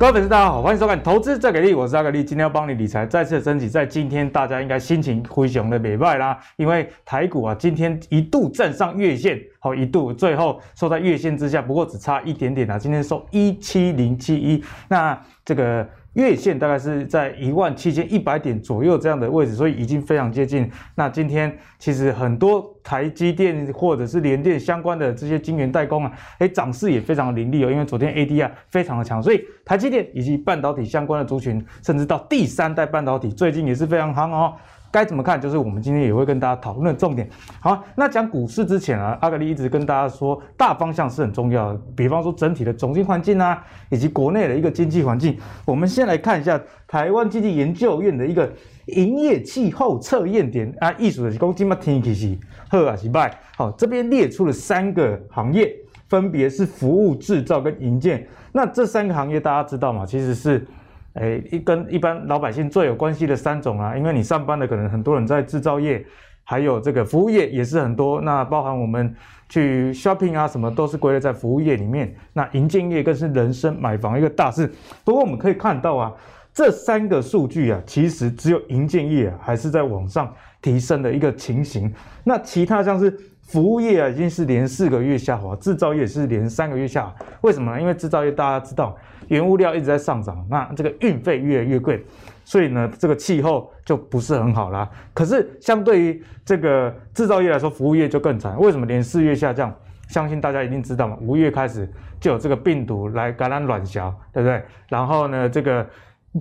各位粉丝，大家好，欢迎收看《投资再给力》，我是阿格力，今天要帮你理财再次升级。在今天，大家应该心情灰熊的美败啦，因为台股啊，今天一度站上月线，好，一度最后收在月线之下，不过只差一点点啊，今天收一七零七一，那这个。月线大概是在一万七千一百点左右这样的位置，所以已经非常接近。那今天其实很多台积电或者是联电相关的这些晶圆代工啊，诶，涨势也非常凌厉哦。因为昨天 ADR 非常的强，所以台积电以及半导体相关的族群，甚至到第三代半导体，最近也是非常夯哦。该怎么看？就是我们今天也会跟大家讨论的重点。好，那讲股市之前啊，阿格力一直跟大家说，大方向是很重要的。比方说整体的总经环境啊，以及国内的一个经济环境。我们先来看一下台湾经济研究院的一个营业气候测验点啊，意思是讲今嘛天气是好还是坏？好，这边列出了三个行业，分别是服务、制造跟营建。那这三个行业大家知道吗？其实是。哎，一跟一般老百姓最有关系的三种啊，因为你上班的可能很多人在制造业，还有这个服务业也是很多。那包含我们去 shopping 啊，什么都是归类在服务业里面。那营建业更是人生买房一个大事。不过我们可以看到啊，这三个数据啊，其实只有营建业啊，还是在往上提升的一个情形。那其他像是服务业啊，已经是连四个月下滑，制造业是连三个月下滑。为什么呢？因为制造业大家知道。原物料一直在上涨，那这个运费越来越贵，所以呢，这个气候就不是很好啦。可是相对于这个制造业来说，服务业就更惨。为什么连四月下降？相信大家一定知道嘛，五月开始就有这个病毒来感染卵小，对不对？然后呢，这个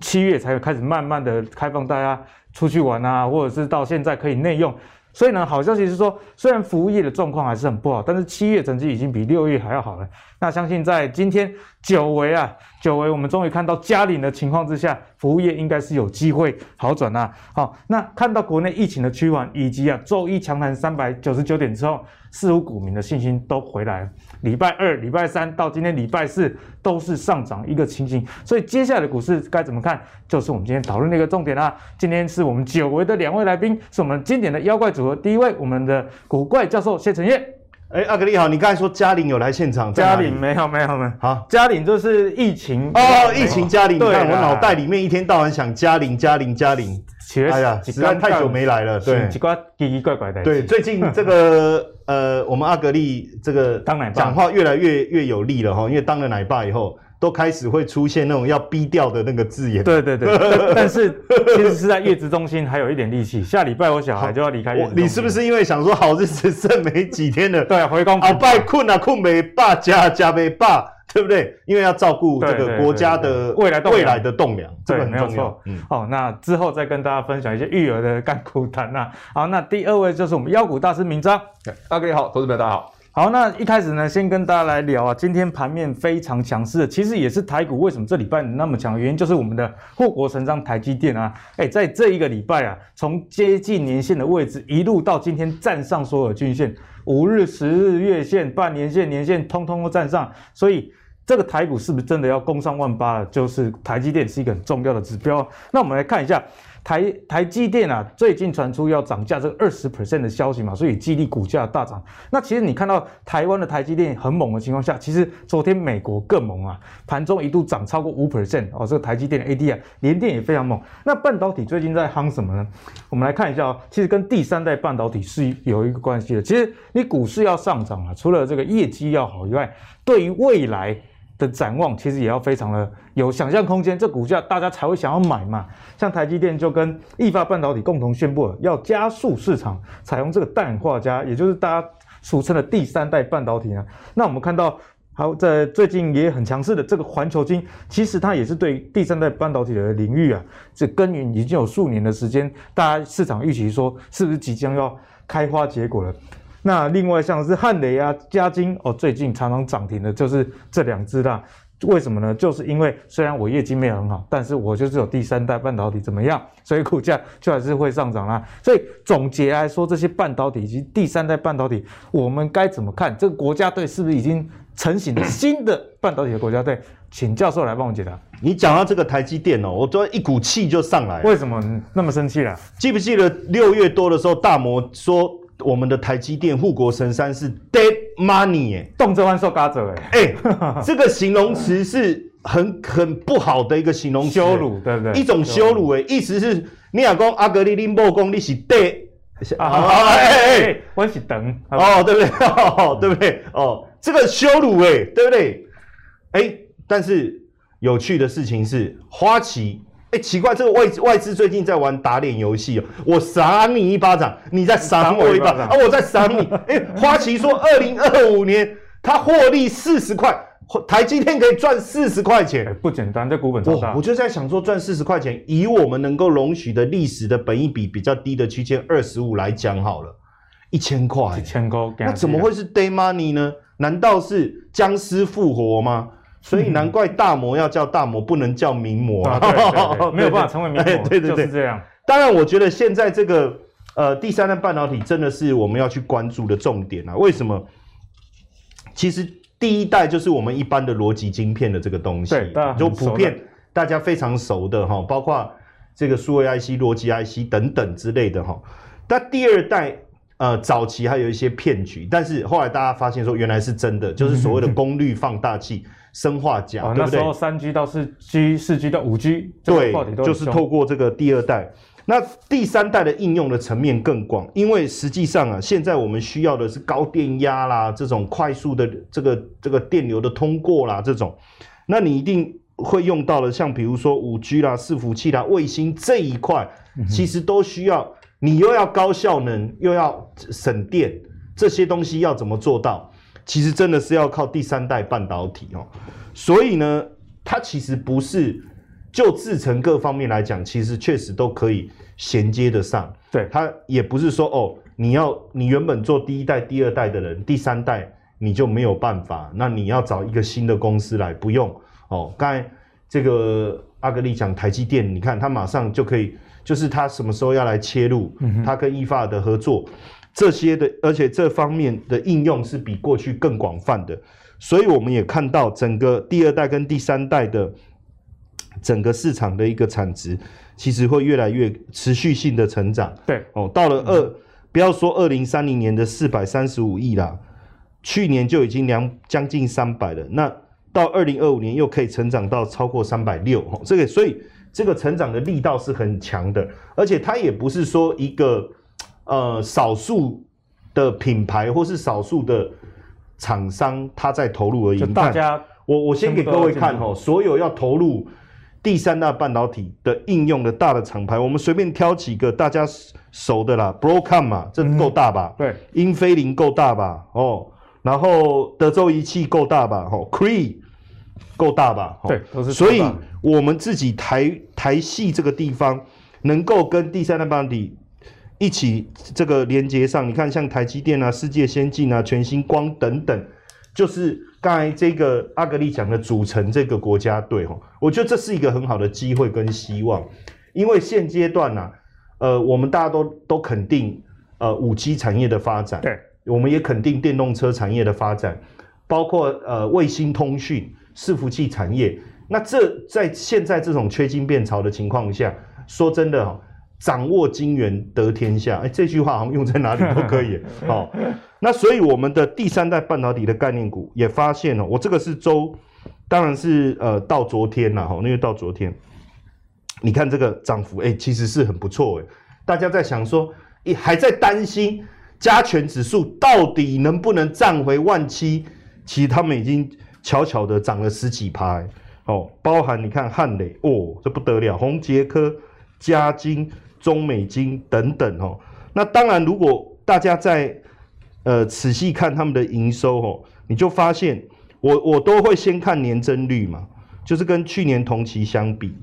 七月才开始慢慢的开放大家出去玩啊，或者是到现在可以内用。所以呢，好消息是说，虽然服务业的状况还是很不好，但是七月成绩已经比六月还要好了。那相信在今天久违啊，久违我们终于看到佳领的情况之下，服务业应该是有机会好转呐。好，那看到国内疫情的趋缓，以及啊周一强弹三百九十九点之后，似乎股民的信心都回来了。礼拜二、礼拜三到今天礼拜四都是上涨一个情形，所以接下来的股市该怎么看，就是我们今天讨论的一个重点啦。今天是我们久违的两位来宾，是我们经典的妖怪组合。第一位，我们的古怪教授谢承业。哎，阿格力好，你刚才说嘉玲有来现场？嘉玲没有没有没有。好，嘉玲就是疫情哦，疫情嘉玲。对我脑袋里面一天到晚想嘉玲，嘉玲，嘉玲。哎呀，实在太久没来了，对，奇怪奇奇怪怪的。对，最近这个 呃，我们阿格力这个当奶爸讲话越来越越有力了哈，因为当了奶爸以后。都开始会出现那种要逼掉的那个字眼。对对对，但是其实是在月子中心还有一点力气。下礼拜我小孩就要离开月子中心。你是不是因为想说好日子剩没几天了？对，回公。好，拜困啊困没爸家家没爸，对不对？因为要照顾这个国家的未来未来的栋梁，这个很重要。嗯，好，那之后再跟大家分享一些育儿的干苦谈呐。好，那第二位就是我们妖股大师明章。大哥好，投资朋友大家好。好，那一开始呢，先跟大家来聊啊，今天盘面非常强势，其实也是台股为什么这礼拜那么强原因，就是我们的护国神山台积电啊，哎，在这一个礼拜啊，从接近年线的位置一路到今天站上所有均线，五日、十日、月线、半年线、年线，通通都站上，所以这个台股是不是真的要攻上万八了？就是台积电是一个很重要的指标。那我们来看一下。台台积电啊，最近传出要涨价这个二十 percent 的消息嘛，所以激励股价大涨。那其实你看到台湾的台积电很猛的情况下，其实昨天美国更猛啊，盘中一度涨超过五 percent 哦。这个台积电的 AD 啊，联电也非常猛。那半导体最近在夯什么呢？我们来看一下哦，其实跟第三代半导体是有一个关系的。其实你股市要上涨啊，除了这个业绩要好以外，对于未来。的展望其实也要非常的有想象空间，这股价大家才会想要买嘛。像台积电就跟意法半导体共同宣布了，要加速市场采用这个氮化镓，也就是大家俗称的第三代半导体呢。那我们看到，好在最近也很强势的这个环球晶，其实它也是对第三代半导体的领域啊，这耕耘已经有数年的时间，大家市场预期说是不是即将要开花结果了？那另外像是汉雷啊、嘉金哦，最近常常涨停的就是这两只啦。为什么呢？就是因为虽然我业绩没有很好，但是我就是有第三代半导体怎么样，所以股价就还是会上涨啦。所以总结来说，这些半导体以及第三代半导体，我们该怎么看？这个国家队是不是已经成型了新的半导体的国家队？请教授来帮我解答。你讲到这个台积电哦，我昨天一股气就上来。为什么那么生气了？记不记得六月多的时候，大摩说？我们的台积电护国神山是 dead money 哎，动辄换受嘎者哎，哎，这个形容词是很很不好的一个形容词，羞辱对不对？一种羞辱哎，意思是你阿公阿格里林波公你是对，啊哎哎，我是等哦，对不对？哦，对不对？哦，这个羞辱哎，对不对？哎，但是有趣的事情是花旗。哎，奇怪，这个外外资最近在玩打脸游戏哦。我赏你一巴掌，你再赏我一巴掌，啊，我再赏你。哎，花旗说，二零二五年他获利四十块，台积电可以赚四十块钱，不简单。这股本超大。我就在想说，赚四十块钱，以我们能够容许的历史的本益比比较低的区间二十五来讲好了，一千块，一千块，那怎么会是 day money 呢？难道是僵尸复活吗？所以难怪大摩要叫大摩，不能叫名模啊！对对对 没有办法成为名模，对对对，就是这样。当然，我觉得现在这个呃第三代半导体真的是我们要去关注的重点啊！为什么？其实第一代就是我们一般的逻辑晶片的这个东西，就普遍大家非常熟的哈，包括这个数位 IC、逻辑 IC 等等之类的哈。但第二代呃早期还有一些骗局，但是后来大家发现说原来是真的，就是所谓的功率放大器。砷化镓，对不对？那时候三 G 到四 G，四 G 到五 G，对，就是透过这个第二代。那第三代的应用的层面更广，因为实际上啊，现在我们需要的是高电压啦，这种快速的这个这个电流的通过啦，这种，那你一定会用到的，像比如说五 G 啦、伺服器啦、卫星这一块，其实都需要你又要高效能，又要省电，这些东西要怎么做到？其实真的是要靠第三代半导体哦，所以呢，它其实不是就制程各方面来讲，其实确实都可以衔接得上。对，它也不是说哦，你要你原本做第一代、第二代的人，第三代你就没有办法，那你要找一个新的公司来，不用哦。刚才这个阿格力讲台积电，你看它马上就可以，就是它什么时候要来切入，它跟意法的合作。这些的，而且这方面的应用是比过去更广泛的，所以我们也看到整个第二代跟第三代的整个市场的一个产值，其实会越来越持续性的成长。对，哦，到了二，不要说二零三零年的四百三十五亿啦，去年就已经两将近三百了，那到二零二五年又可以成长到超过三百六，哦，这个所以这个成长的力道是很强的，而且它也不是说一个。呃，少数的品牌或是少数的厂商，他在投入而已。大家，我我先给各位看哦，所有要投入第三代半导体的应用的大的厂牌，我们随便挑几个大家熟的啦，Broadcom 嘛，这够大吧？对，英飞凌够大吧？哦，然后德州仪器够大吧？哦，Cree 够大吧？对，都是。所以我们自己台台系这个地方，能够跟第三代半导体。一起这个连接上，你看像台积电啊、世界先进啊、全新光等等，就是刚才这个阿格力讲的组成这个国家队哈，我觉得这是一个很好的机会跟希望，因为现阶段呢、啊，呃，我们大家都都肯定呃五 G 产业的发展，对，我们也肯定电动车产业的发展，包括呃卫星通讯、伺服器产业，那这在现在这种缺晶变潮的情况下，说真的哈。掌握金元得天下，哎，这句话好像用在哪里都可以。好，那所以我们的第三代半导体的概念股也发现了，我这个是周，当然是呃到昨天了哈，因为到昨天，你看这个涨幅，哎，其实是很不错哎。大家在想说，还在担心加权指数到底能不能站回万七？其实他们已经悄悄的涨了十几趴，哦，包含你看汉磊，哦，这不得了，宏杰科、嘉晶。中美金等等哦，那当然，如果大家在呃仔细看他们的营收哦，你就发现我我都会先看年增率嘛，就是跟去年同期相比，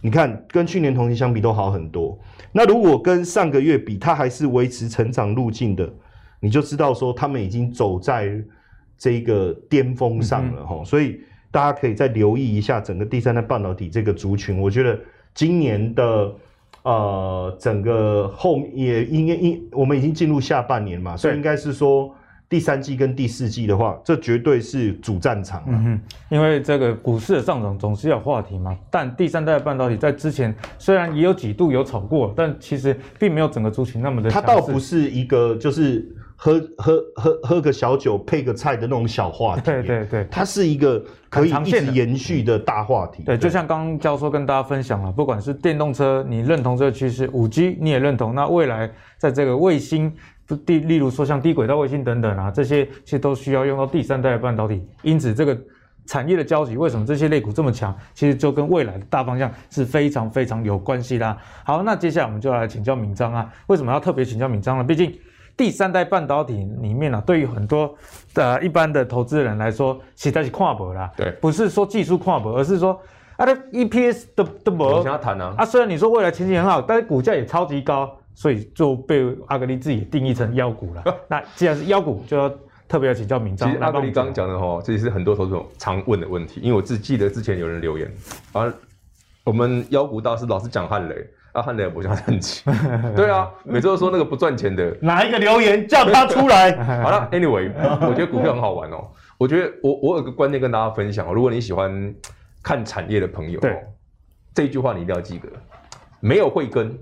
你看跟去年同期相比都好很多。那如果跟上个月比，它还是维持成长路径的，你就知道说他们已经走在这个巅峰上了哈。所以大家可以再留意一下整个第三代半导体这个族群，我觉得今年的。呃，整个后面也应该应我们已经进入下半年嘛，所以应该是说第三季跟第四季的话，这绝对是主战场。嗯哼，因为这个股市的上涨总是要话题嘛。但第三代半导体在之前虽然也有几度有炒过，但其实并没有整个族群那么的。它倒不是一个就是喝喝喝喝个小酒配个菜的那种小话题。对对对，它是一个可以一直延续的大话题。对，就像刚刚教授跟大家分享了，不管是电动车，你认同这个趋势，五 G 你也认同，那未来在这个卫星，地例如说像低轨道卫星等等啊，这些其实都需要用到第三代的半导体。因此，这个产业的交集，为什么这些类股这么强？其实就跟未来的大方向是非常非常有关系啦。好，那接下来我们就来请教敏章啊，为什么要特别请教敏章呢？毕竟。第三代半导体里面呢、啊，对于很多的一般的投资人来说，实在是跨博啦。对，不是说技术跨博，而是说啊，的 EPS 的的薄。想要谈啊。啊，虽然你说未来前景很好，但是股价也超级高，所以就被阿格力自己定义成妖股了。那既然是妖股，就要特别要请教明章。其实阿格力刚刚讲的哈，这也是很多投资者常问的问题，因为我自记得之前有人留言，啊，我们妖股大师老是讲汉磊。啊，汉磊不像很奇，对啊，每次都说那个不赚钱的，哪一个留言叫他出来？好了，Anyway，我觉得股票很好玩哦。我觉得我我有个观念跟大家分享哦，如果你喜欢看产业的朋友，对，这句话你一定要记得，没有慧根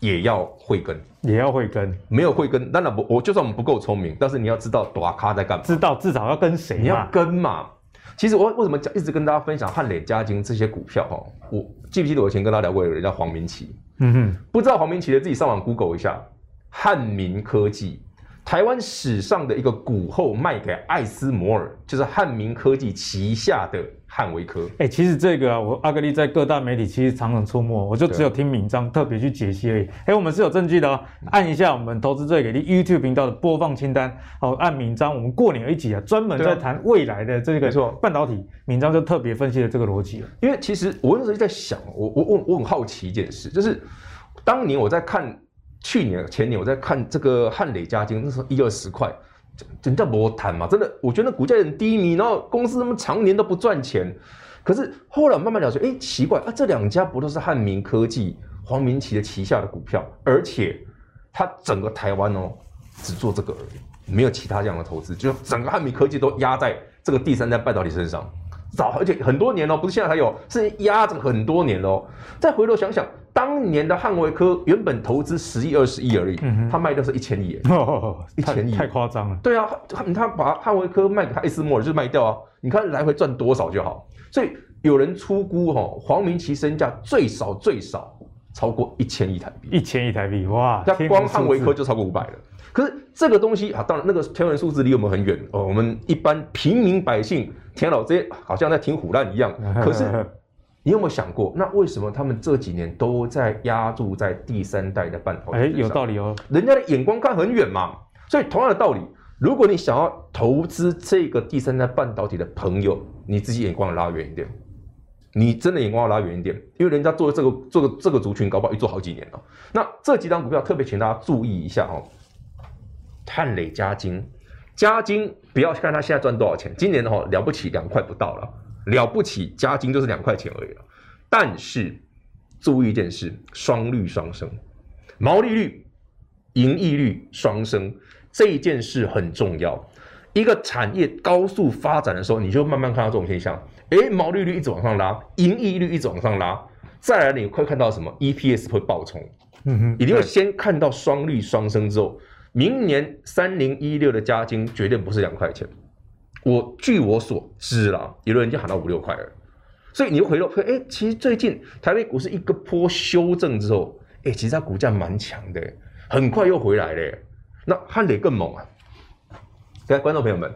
也要慧根，也要慧根，没有慧根，当然不，我就算我们不够聪明，但是你要知道大咖在干嘛，知道至少要跟谁，你要跟嘛。其实我为什么讲一直跟大家分享汉磊、嘉金这些股票哈？我记不记得我以前跟大家聊过有人叫黄明奇？嗯哼，不知道黄明奇的自己上网 Google 一下，汉明科技。台湾史上的一个股后卖给艾斯摩尔，就是汉明科技旗下的汉微科。哎、欸，其实这个啊，我阿格力在各大媒体其实常常出没，我就只有听敏章特别去解析而已。哎、欸，我们是有证据的哦，按一下我们投资最给力 YouTube 频道的播放清单，好，按敏章，我们过年有一集啊，专门在谈未来的这个半导体，敏章就特别分析了这个逻辑了。因为其实我那时候就在想，我我我我很好奇一件事，就是当年我在看。去年前年我在看这个汉磊嘉金，那时候一二十块，真叫魔谈嘛！真的，我觉得股价很低迷，然后公司那么常年都不赚钱。可是后来慢慢了解，哎，奇怪啊，这两家不都是汉明科技、黄明奇的旗下的股票？而且它整个台湾哦，只做这个而已，没有其他这样的投资，就整个汉明科技都压在这个第三代半导体身上，早而且很多年了，不是现在还有，是压着很多年了。再回头想想。当年的汉维科原本投资十亿二十亿而已，嗯、他卖掉是一千亿，一千亿太夸张了。对啊，他他把汉维科卖给艾斯摩尔就卖掉啊，你看来回赚多少就好。所以有人出估哈，黄明奇身价最少最少超过一千亿台币，一千亿台币哇，他光汉维科就超过五百了。可是这个东西啊，当然那个天文数字离我们很远哦，我们一般平民百姓田老这些好像在听虎烂一样，可是。你有没有想过，那为什么他们这几年都在压注在第三代的半导体？哎，有道理哦。人家的眼光看很远嘛。所以同样的道理，如果你想要投资这个第三代半导体的朋友，你自己眼光要拉远一点。你真的眼光要拉远一点，因为人家做这个、做个、这个族群，搞不好一做好几年了。那这几张股票特别请大家注意一下哦。碳磊、加金、加金，不要看它现在赚多少钱，今年的话了不起两块不到了。了不起，加金就是两块钱而已了。但是注意一件事，双率双升，毛利率、盈利率双升，这一件事很重要。一个产业高速发展的时候，你就慢慢看到这种现象。诶，毛利率一直往上拉，盈利率一直往上拉，再来你会看到什么？EPS 会爆冲。嗯哼，一定会先看到双率双升之后，明年三零一六的加金绝对不是两块钱。我据我所知啦，有的人就喊到五六块了，所以你又回头说，哎，其实最近台北股市一个波修正之后，哎，其实它股价蛮强的，很快又回来了。那汉磊更猛啊！各位观众朋友们，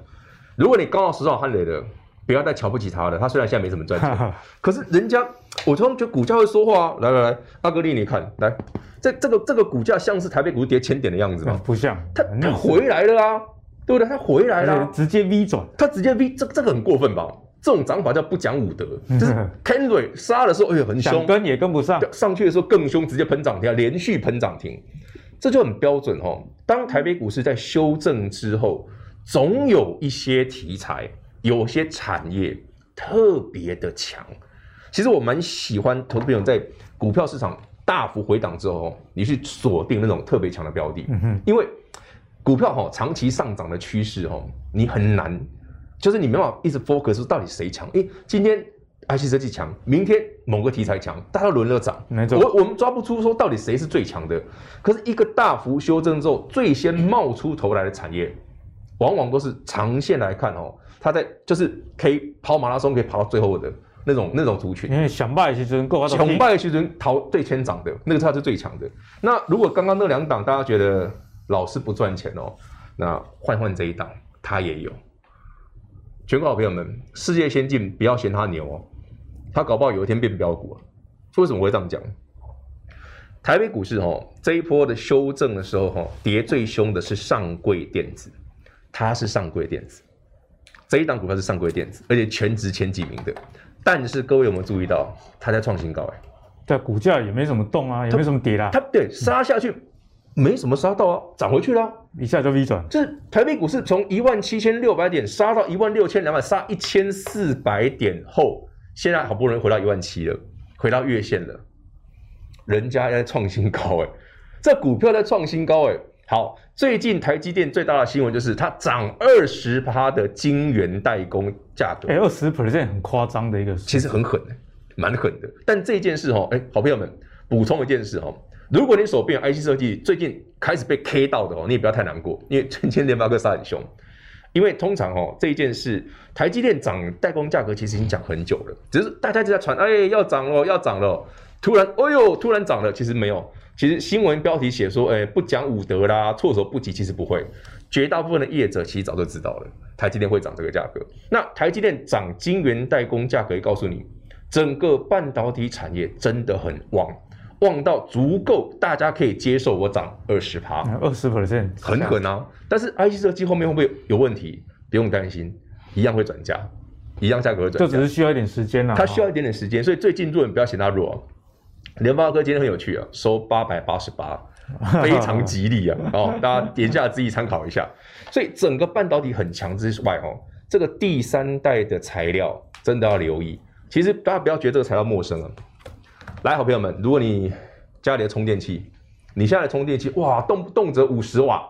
如果你刚好手上汉磊的，不要再瞧不起他了。他虽然现在没什么赚钱，可是人家我突然觉得股价会说话啊！来来来，阿格力，你看，来，这这个这个股价像是台北股市跌千点的样子吗？不像，它它回来了啊！对不对？他回来了，直接 V 转，他直接 V，这这个很过分吧？这种涨法叫不讲武德，就是 Kenry 杀的时候，哎呦很凶，跟也跟不上，上去的时候更凶，直接喷涨停，连续喷涨停，这就很标准哦。当台北股市在修正之后，总有一些题材，有些产业特别的强。其实我蛮喜欢投资朋友在股票市场大幅回档之后，你去锁定那种特别强的标的，因为。股票哈长期上涨的趋势哈，你很难，就是你没办法一直 focus 到底谁强。诶，今天 IC 设计强，明天某个题材强，大家轮流涨。没错，我我们抓不出说到底谁是最强的。可是一个大幅修正之后，最先冒出头来的产业，往往都是长线来看哦，它在就是可以跑马拉松可以跑到最后的那种那种族群。因为想败其实够，想败其实逃最先涨的那个才是最强的。那如果刚刚那两档大家觉得老是不赚钱哦，那换换这一档，它也有。全国好朋友们，世界先进不要嫌它牛哦。它搞不好有一天变标股啊？为什么我会这样讲？台北股市哦，这一波的修正的时候哈，跌最凶的是上柜电子，它是上柜电子，这一档股票是上柜电子，而且全值前几名的。但是各位有没有注意到，它在创新高哎？对，股价也没什么动啊，也没什么跌啦。它对杀下去，没什么杀到啊，涨回去了，一下就 V 转。这台北股市从一万七千六百点杀到一万六千两百，杀一千四百点后。现在好不容易回到一万七了，回到月线了，人家在创新高哎，这股票在创新高哎。好，最近台积电最大的新闻就是它涨二十趴的晶圆代工价格，哎，二十 percent 很夸张的一个，其实很狠的，蛮狠的。但这件事哦，哎，好朋友们补充一件事哦，如果你手边有 IC 设计最近开始被 K 到的哦，你也不要太难过，因为今天联发科杀很凶。因为通常哦，这一件事，台积电涨代工价格其实已经讲很久了，只是大家就在传，哎，要涨了，要涨了，突然，哎呦，突然涨了，其实没有，其实新闻标题写说，哎，不讲武德啦，措手不及，其实不会，绝大部分的业者其实早就知道了，台积电会涨这个价格。那台积电涨晶圆代工价格，告诉你，整个半导体产业真的很旺。旺到足够，大家可以接受我涨二十趴，二十 percent 很狠啊！但是 IC 设计后面会不会有问题？不用担心，一样会转价，一样价格会转价，就只是需要一点时间了。它需要一点点时间，所以最近做人不要嫌它弱。联发科今天很有趣啊，收八百八十八，非常吉利啊！哦，大家点下自己参考一下。所以整个半导体很强之外，哦，这个第三代的材料真的要留意。其实大家不要觉得这个材料陌生啊。来，好朋友们，如果你家里的充电器，你现在的充电器哇，动不动则五十瓦、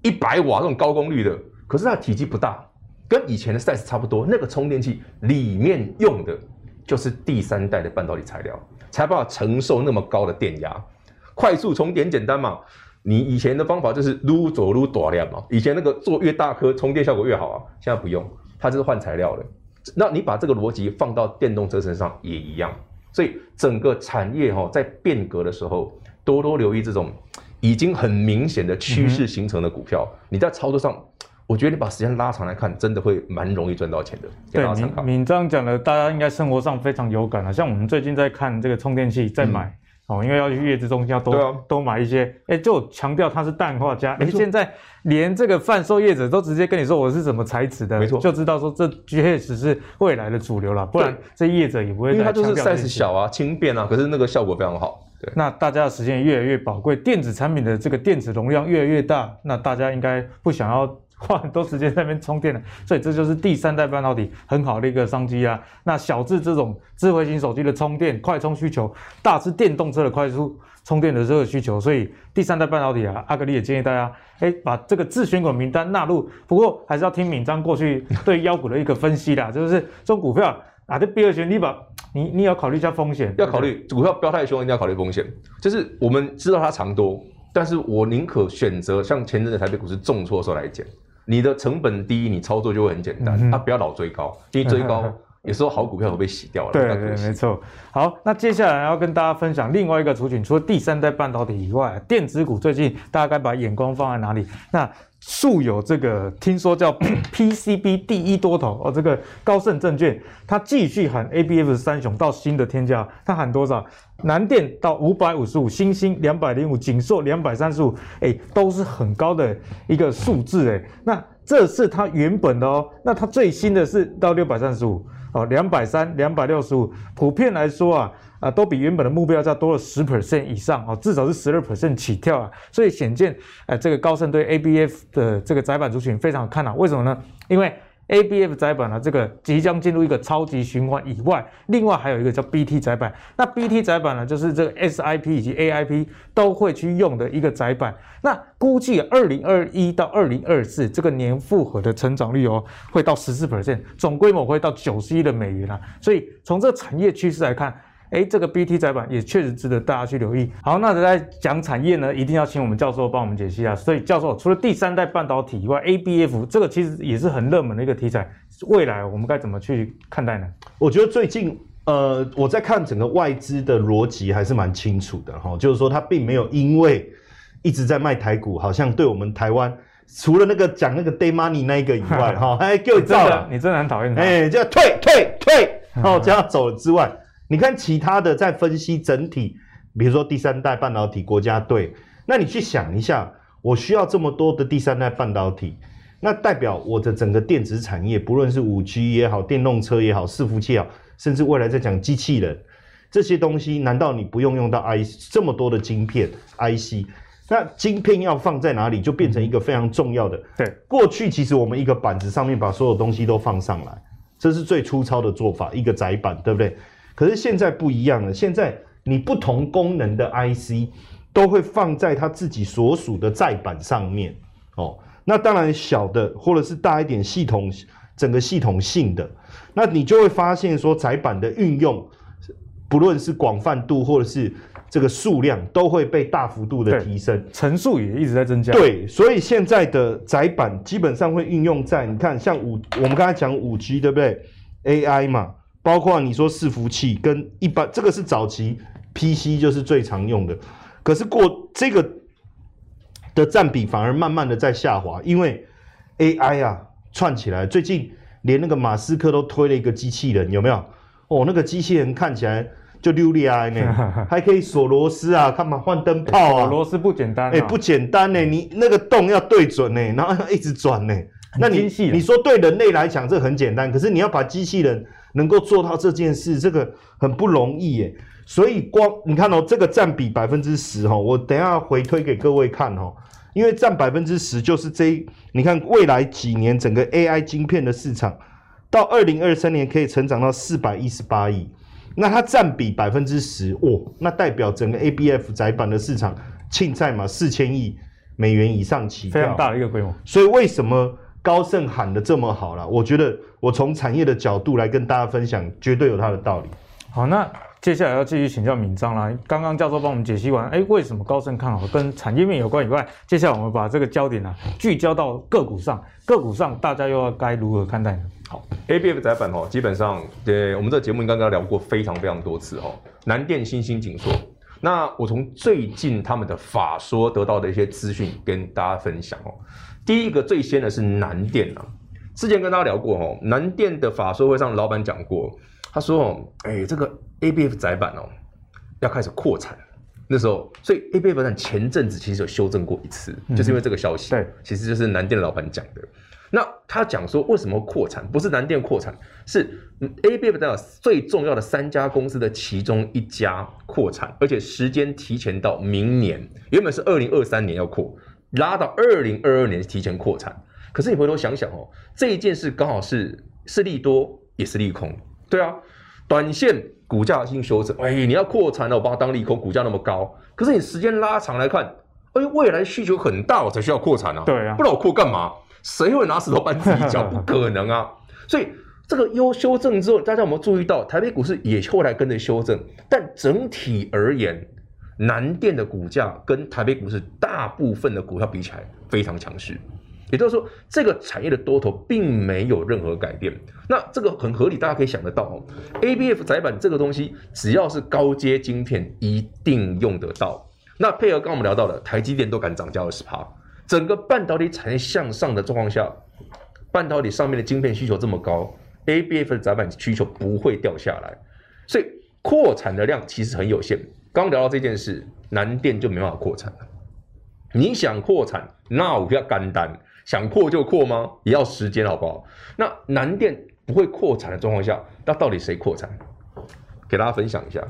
一百瓦这种高功率的，可是它体积不大，跟以前的 size 差不多。那个充电器里面用的就是第三代的半导体材料，才办法承受那么高的电压。快速充电简单嘛，你以前的方法就是撸左撸短量嘛，以前那个做越大颗充电效果越好啊，现在不用，它就是换材料了。那你把这个逻辑放到电动车身上也一样。所以整个产业哈在变革的时候，多多留意这种已经很明显的趋势形成的股票。嗯、你在操作上，我觉得你把时间拉长来看，真的会蛮容易赚到钱的。对，敏这样讲的，大家应该生活上非常有感啊。像我们最近在看这个充电器，在买。嗯哦，因为要去月子中心，要多、啊、多买一些，哎，就强调它是氮化镓。哎，现在连这个贩售业者都直接跟你说我是什么材质的，没错，就知道说这确实是未来的主流了，不然这业者也不会。因为它就是 size 小啊，轻便啊，可是那个效果非常好。对，那大家的时间越来越宝贵，电子产品的这个电子容量越来越大，那大家应该不想要。花很多时间在那边充电了，所以这就是第三代半导体很好的一个商机啊。那小智这种智慧型手机的充电快充需求，大是电动车的快速充电的这个需求，所以第三代半导体啊，阿格里也建议大家，哎，把这个自选股名单纳入。不过还是要听敏章过去对妖股的一个分析啦，就是这种股票啊，这第二选你把你你要考虑一下风险，要考虑股票飙太凶，一定要考虑风险。就是我们知道它长多，但是我宁可选择像前阵子台北股市重挫的时候来捡。你的成本低，你操作就会很简单。嗯、啊，不要老追高，因为追高有时候好股票都被洗掉了。对，对，对，没错。好，那接下来要跟大家分享另外一个族群，除了第三代半导体以外，电子股最近大家该把眼光放在哪里？那素有这个听说叫 PCB 第一多头哦，这个高盛证券，它继续喊 ABF 三雄到新的天价，它喊多少？南电到五百五十五，欣兴两百零五，景硕两百三十五，哎，都是很高的一个数字哎。那这是它原本的哦，那它最新的是到六百三十五哦，两百三，两百六十五。普遍来说啊，啊，都比原本的目标价多了十 percent 以上哦，至少是十二 percent 起跳啊。所以显见，哎，这个高盛对 ABF 的这个窄板族群非常看好。为什么呢？因为 ABF 载板呢，这个即将进入一个超级循环以外，另外还有一个叫 BT 载板。那 BT 载板呢，就是这个 SIP 以及 AIP 都会去用的一个窄板。那估计二零二一到二零二四这个年复合的成长率哦，会到十四 percent，总规模会到九十亿的美元啊。所以从这产业趋势来看。哎，这个 BT 载板也确实值得大家去留意。好，那在讲产业呢，一定要请我们教授帮我们解析一下。所以教授，除了第三代半导体以外，ABF 这个其实也是很热门的一个题材，未来我们该怎么去看待呢？我觉得最近，呃，我在看整个外资的逻辑还是蛮清楚的哈，就是说他并没有因为一直在卖台股，好像对我们台湾除了那个讲那个 day money 那一个以外，哈，哎，给我造了，你真的很讨厌他，哎，就退退退，然后 这样走了之外。你看其他的在分析整体，比如说第三代半导体国家队，那你去想一下，我需要这么多的第三代半导体，那代表我的整个电子产业，不论是五 G 也好，电动车也好，伺服器也好，甚至未来在讲机器人这些东西，难道你不用用到 IC 这么多的晶片 IC？那晶片要放在哪里，就变成一个非常重要的。对，过去其实我们一个板子上面把所有东西都放上来，这是最粗糙的做法，一个窄板，对不对？可是现在不一样了，现在你不同功能的 IC 都会放在它自己所属的载板上面哦。那当然小的或者是大一点系统，整个系统性的，那你就会发现说载板的运用，不论是广泛度或者是这个数量，都会被大幅度的提升，层数也一直在增加。对，所以现在的载板基本上会运用在你看，像五，我们刚才讲五 G 对不对？AI 嘛。包括你说伺服器跟一般这个是早期 PC 就是最常用的，可是过这个的占比反而慢慢的在下滑，因为 AI 啊串起来，最近连那个马斯克都推了一个机器人，有没有？哦，那个机器人看起来就溜利啊呢，还可以锁螺丝啊，干嘛换灯泡啊？锁螺丝不简单，哎，不简单呢，你那个洞要对准呢，然后要一直转呢。那你你说对人类来讲这很简单，可是你要把机器人能够做到这件事，这个很不容易耶。所以光你看哦，这个占比百分之十哈，我等一下回推给各位看哈，因为占百分之十就是这一，你看未来几年整个 AI 晶片的市场，到二零二三年可以成长到四百一十八亿，那它占比百分之十哦，那代表整个 ABF 窄板的市场凊彩嘛四千亿美元以上起，非常大的一个规模。所以为什么？高盛喊得这么好了，我觉得我从产业的角度来跟大家分享，绝对有它的道理。好，那接下来要继续请教敏章啦。刚刚教授帮我们解析完，哎，为什么高盛看好，跟产业面有关以外，接下来我们把这个焦点呢、啊、聚焦到个股上，个股上大家又要该如何看待呢？好，ABF 窄板哦，基本上对我们这个节目刚刚聊过非常非常多次哦，南电、新兴、景硕。那我从最近他们的法说得到的一些资讯跟大家分享哦。第一个最先的是南电啊，之前跟大家聊过哦，南电的法说会上老板讲过，他说哦，哎，这个 ABF 窄板哦要开始扩产，那时候，所以 ABF 载板前阵子其实有修正过一次，就是因为这个消息，对，其实就是南电的老板讲的。那他讲说为什么扩产，不是南电扩产，是 ABF 载板最重要的三家公司的其中一家扩产，而且时间提前到明年，原本是二零二三年要扩。拉到二零二二年提前扩产，可是你回头想想哦，这一件事刚好是是利多也是利空，对啊，短线股价性修正，哎，你要扩产了，我把它当利空，股价那么高，可是你时间拉长来看，哎，未来需求很大，我才需要扩产啊，对啊，不然我扩干嘛？谁会拿石头绊自己脚？不可能啊！所以这个优修正之后，大家有没有注意到台北股市也后来跟着修正，但整体而言。南电的股价跟台北股市大部分的股票比起来非常强势，也就是说，这个产业的多头并没有任何改变。那这个很合理，大家可以想得到哦。ABF 窄板这个东西，只要是高阶晶片，一定用得到。那配合刚刚我们聊到的，台积电都敢涨价二十趴，整个半导体产业向上的状况下，半导体上面的晶片需求这么高，ABF 的载板需求不会掉下来，所以扩产的量其实很有限。刚聊到这件事，南电就没办法扩产了。你想扩产，那我比较简单，想扩就扩吗？也要时间，好不好？那南电不会扩产的状况下，那到底谁扩产？给大家分享一下，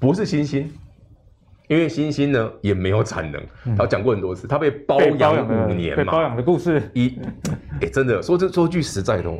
不是欣兴，因为欣兴呢也没有产能，他讲过很多次，他被包养五年嘛，被包养的故事。一，哎，真的说这说句实在的，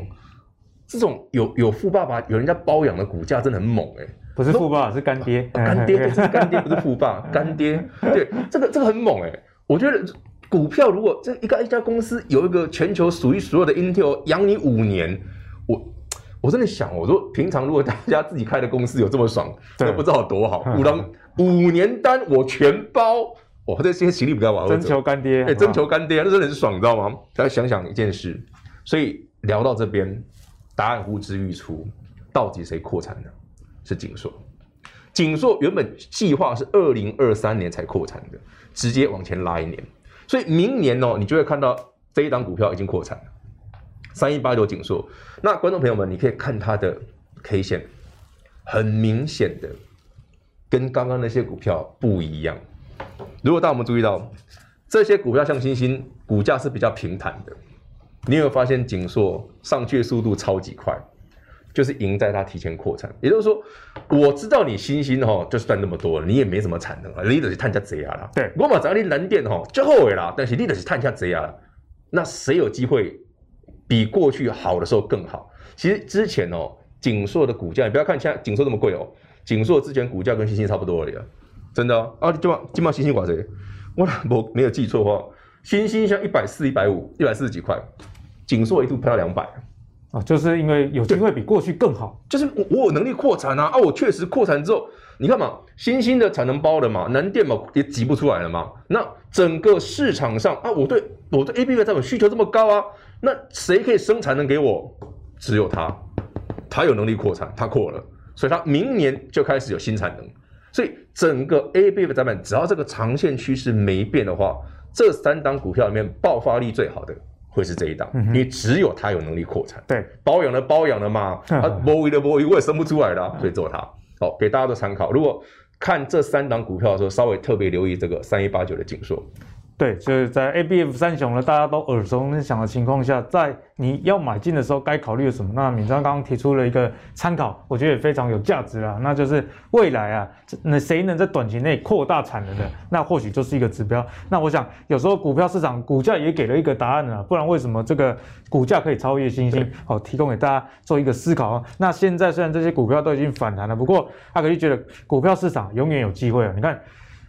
这种有有富爸爸有人家包养的股价真的很猛哎，不是富爸爸是干爹，干爹 不是干爹不是富爸，干爹。对这个这个很猛哎，我觉得股票如果这一个一家公司有一个全球数一数二的 Intel 养你五年，我。我真的想，我说平常如果大家自己开的公司有这么爽，都不知道有多好。五当五年单我全包，哇，这些行李不要玩。征求干爹，哎，征求干爹，那真的很爽，你知道吗？大家想想一件事，所以聊到这边，答案呼之欲出，到底谁扩产呢？是景硕。景硕原本计划是二零二三年才扩产的，直接往前拉一年，所以明年哦，你就会看到这一档股票已经扩产了。三一八九景硕，那观众朋友们，你可以看它的 K 线，很明显的跟刚刚那些股票不一样。如果大家我们注意到，这些股票像星星，股价是比较平坦的。你有没有发现景硕上去的速度超级快，就是赢在它提前扩产。也就是说，我知道你星星哈就是赚那么多了，你也没什么产能啊，你得是探一下贼啊啦。对，我嘛知道你南电哈就好啦，但是你得是探一下贼啊。那谁有机会？比过去好的时候更好。其实之前哦，景硕的股价，你不要看现在景硕这么贵哦，景硕之前股价跟星星差不多而已啊，真的哦。啊，今嘛今嘛星星寡谁？我我没有记错的话，星星像一百四、一百五、一百四十几块，景硕一度飙到两百啊，就是因为有机会比过去更好，就是我我有能力扩产啊啊，我确实扩产之后，你看嘛，欣兴的产能包了嘛，南电嘛也挤不出来了嘛，那整个市场上啊，我对我对 A B 的这种需求这么高啊。那谁可以生产能给我？只有他，他有能力扩产，他扩了，所以他明年就开始有新产能。所以整个 ABF 载板，只要这个长线趋势没变的话，这三档股票里面爆发力最好的会是这一档，你、嗯、只有他有能力扩产。对，包养的包养了嘛，啊，波一的波一我也生不出来的、啊，所以做它。好，给大家做参考。如果看这三档股票的时候，稍微特别留意这个三一八九的景硕。对，就是在 ABF 三雄呢，大家都耳熟能详的情况下，在你要买进的时候，该考虑什么？那敏章刚刚提出了一个参考，我觉得也非常有价值啊。那就是未来啊，那谁能在短期内扩大产能的，那或许就是一个指标。那我想，有时候股票市场股价也给了一个答案啊，不然为什么这个股价可以超越星星？好，提供给大家做一个思考啊。那现在虽然这些股票都已经反弹了，不过阿格力觉得股票市场永远有机会啊。你看。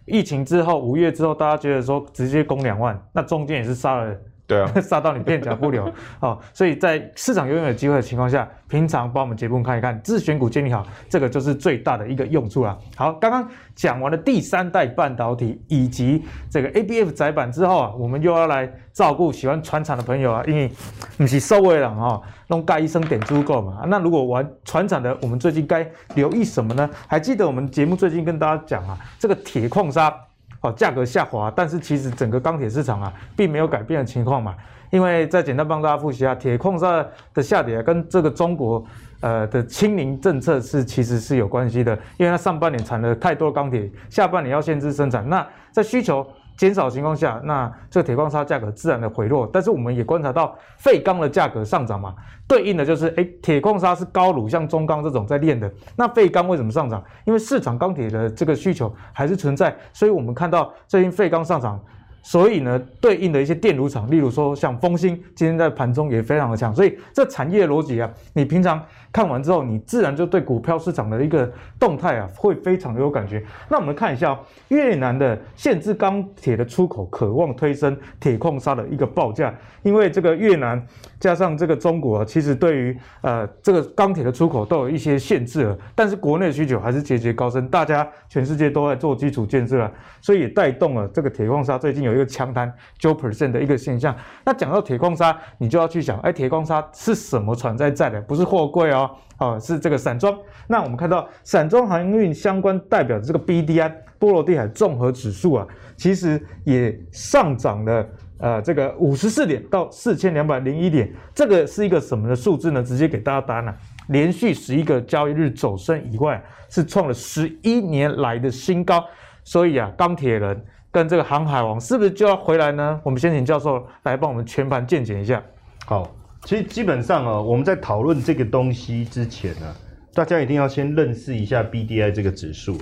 疫情之后，五月之后，大家觉得说直接攻两万，那中间也是杀了。对啊，杀到你片甲不留，好，所以在市场永远有机会的情况下，平常帮我们节目看一看，自选股建立好，这个就是最大的一个用处了。好，刚刚讲完了第三代半导体以及这个 ABF 窄板之后啊，我们又要来照顾喜欢船厂的朋友啊，因为不是收尾了哈，弄盖医生点足够嘛。那如果玩船厂的，我们最近该留意什么呢？还记得我们节目最近跟大家讲啊，这个铁矿砂。好，价格下滑，但是其实整个钢铁市场啊，并没有改变的情况嘛。因为再简单帮大家复习啊，铁矿砂的下跌跟这个中国呃的清零政策是其实是有关系的。因为它上半年产了太多钢铁，下半年要限制生产，那在需求减少情况下，那这个铁矿砂价格自然的回落。但是我们也观察到废钢的价格上涨嘛，对应的就是哎，铁矿砂是高炉，像中钢这种在炼的，那废钢为什么上涨？因为市场钢铁的这个需求还是存在，所以我们看到最近废钢上涨。所以呢，对应的一些电炉厂，例如说像丰兴，今天在盘中也非常的强。所以这产业逻辑啊，你平常看完之后，你自然就对股票市场的一个动态啊，会非常的有感觉。那我们看一下越南的限制钢铁的出口，渴望推升铁矿砂的一个报价，因为这个越南加上这个中国啊，其实对于呃这个钢铁的出口都有一些限制了，但是国内需求还是节节高升，大家全世界都在做基础建设啊，所以也带动了这个铁矿砂最近有。一个强弹九 percent 的一个现象。那讲到铁矿砂，你就要去想，哎，铁矿砂是什么船在载的？不是货柜哦，啊哦，是这个散装。那我们看到散装航运相关代表的这个 BDI 波罗的海综合指数啊，其实也上涨了呃这个五十四点到四千两百零一点。这个是一个什么的数字呢？直接给大家答案了。连续十一个交易日走升以外，是创了十一年来的新高。所以啊，钢铁人。跟这个航海王是不是就要回来呢？我们先请教授来帮我们全盘见解一下。好，其实基本上啊，我们在讨论这个东西之前呢，大家一定要先认识一下 BDI 这个指数。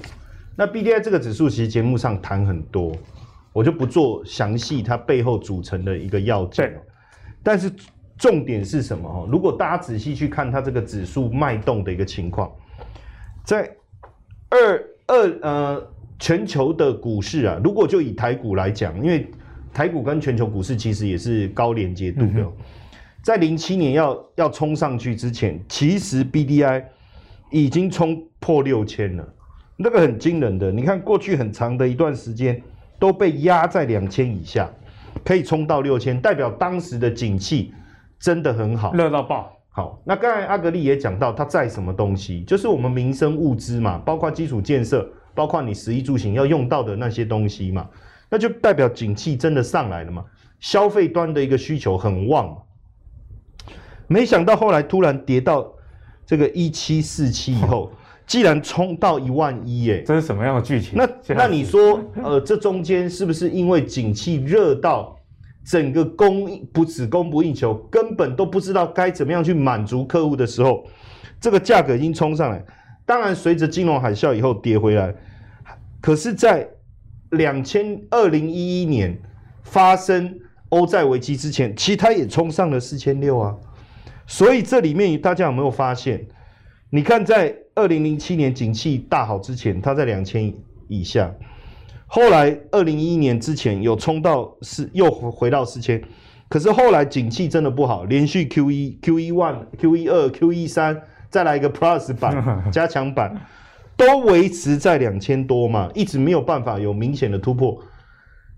那 BDI 这个指数其实节目上谈很多，我就不做详细它背后组成的一个要件。但是重点是什么？如果大家仔细去看它这个指数脉动的一个情况，在二二呃全球的股市啊，如果就以台股来讲，因为台股跟全球股市其实也是高连接度的，在零七年要要冲上去之前，其实 BDI 已经冲破六千了。那个很惊人的，你看过去很长的一段时间都被压在两千以下，可以冲到六千，代表当时的景气真的很好，热到爆。好，那刚才阿格力也讲到，它在什么东西，就是我们民生物资嘛，包括基础建设，包括你食衣住行要用到的那些东西嘛，那就代表景气真的上来了嘛，消费端的一个需求很旺。没想到后来突然跌到这个一七四七以后。既然冲到一万一，耶，这是什么样的剧情？那那你说，呃，这中间是不是因为景气热到整个供应不只供不应求，根本都不知道该怎么样去满足客户的时候，这个价格已经冲上来。当然，随着金融海啸以后跌回来，可是，在两千二零一一年发生欧债危机之前，其实它也冲上了四千六啊。所以这里面大家有没有发现？你看在。二零零七年景气大好之前，它在两千以下。后来二零一一年之前有冲到四，又回到四千。可是后来景气真的不好，连续 Q 一、Q 一 one、Q 一二、Q 一三，再来一个 Plus 版 加强版，都维持在两千多嘛，一直没有办法有明显的突破。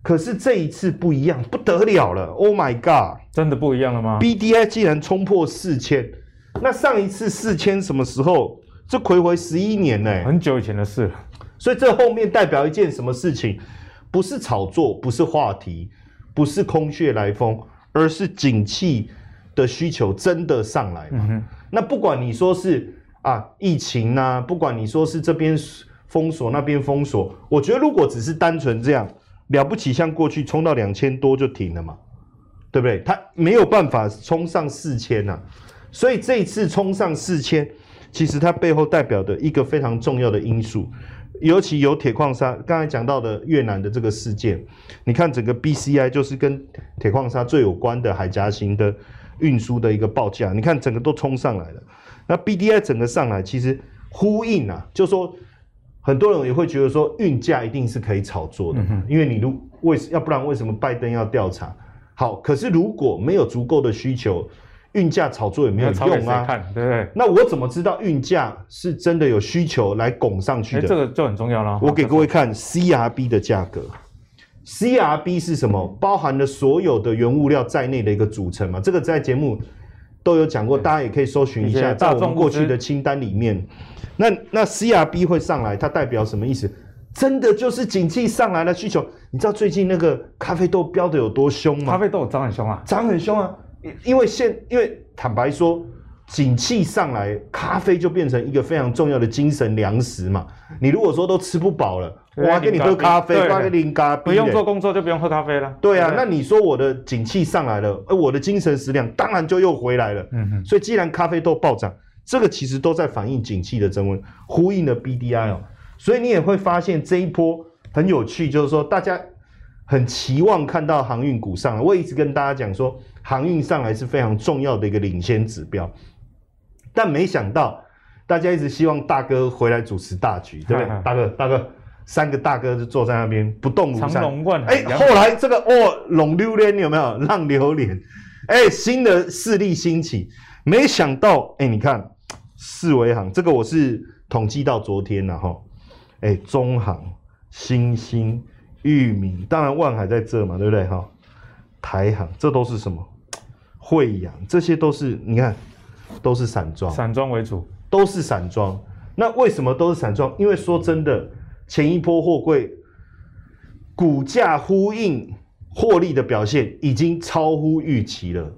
可是这一次不一样，不得了了！Oh my god，真的不一样了吗？BDI 竟然冲破四千，那上一次四千什么时候？这睽违十一年呢，很久以前的事了。所以这后面代表一件什么事情？不是炒作，不是话题，不是空穴来风，而是景气的需求真的上来嘛？嗯、那不管你说是啊疫情啊，不管你说是这边封锁那边封锁，我觉得如果只是单纯这样了不起，像过去冲到两千多就停了嘛，对不对？它没有办法冲上四千呐，所以这一次冲上四千。其实它背后代表的一个非常重要的因素，尤其有铁矿砂，刚才讲到的越南的这个事件，你看整个 BCI 就是跟铁矿砂最有关的海岬型的运输的一个报价，你看整个都冲上来了。那 BDI 整个上来，其实呼应啊，就说很多人也会觉得说运价一定是可以炒作的，因为你如为要不然为什么拜登要调查？好，可是如果没有足够的需求。运价炒作也没有用啊，对不对？那我怎么知道运价是真的有需求来拱上去的？这个就很重要了。我给各位看 CRB 的价格，CRB 是什么？包含了所有的原物料在内的一个组成嘛？这个在节目都有讲过，大家也可以搜寻一下，在我们过去的清单里面。那那 CRB 会上来，它代表什么意思？真的就是景气上来了需求。你知道最近那个咖啡豆飙的有多凶吗？咖啡豆涨很凶啊，涨很凶啊。因为现因为坦白说，景气上来，咖啡就变成一个非常重要的精神粮食嘛。你如果说都吃不饱了，我还给你喝咖啡，我还给你咖啡，不用做工作就不用喝咖啡了。对啊，那你说我的景气上来了，而，我的精神食粮当然就又回来了。嗯哼。所以既然咖啡豆暴涨，这个其实都在反映景气的增温，呼应了 BDI 哦。所以你也会发现这一波很有趣，就是说大家很期望看到航运股上来。我一直跟大家讲说。航运上来是非常重要的一个领先指标，但没想到大家一直希望大哥回来主持大局，对不对？大哥，大哥，三个大哥就坐在那边不动如山。哎，后来这个哦，龙榴莲有没有浪榴莲？哎，新的势力兴起，没想到哎，你看四维行这个我是统计到昨天了哈，哎，中行、新兴、裕民，当然万海在这嘛，对不对哈？台行这都是什么？惠阳，这些都是你看，都是散装，散装为主，都是散装。那为什么都是散装？因为说真的，前一波货柜股价呼应获利的表现已经超乎预期了。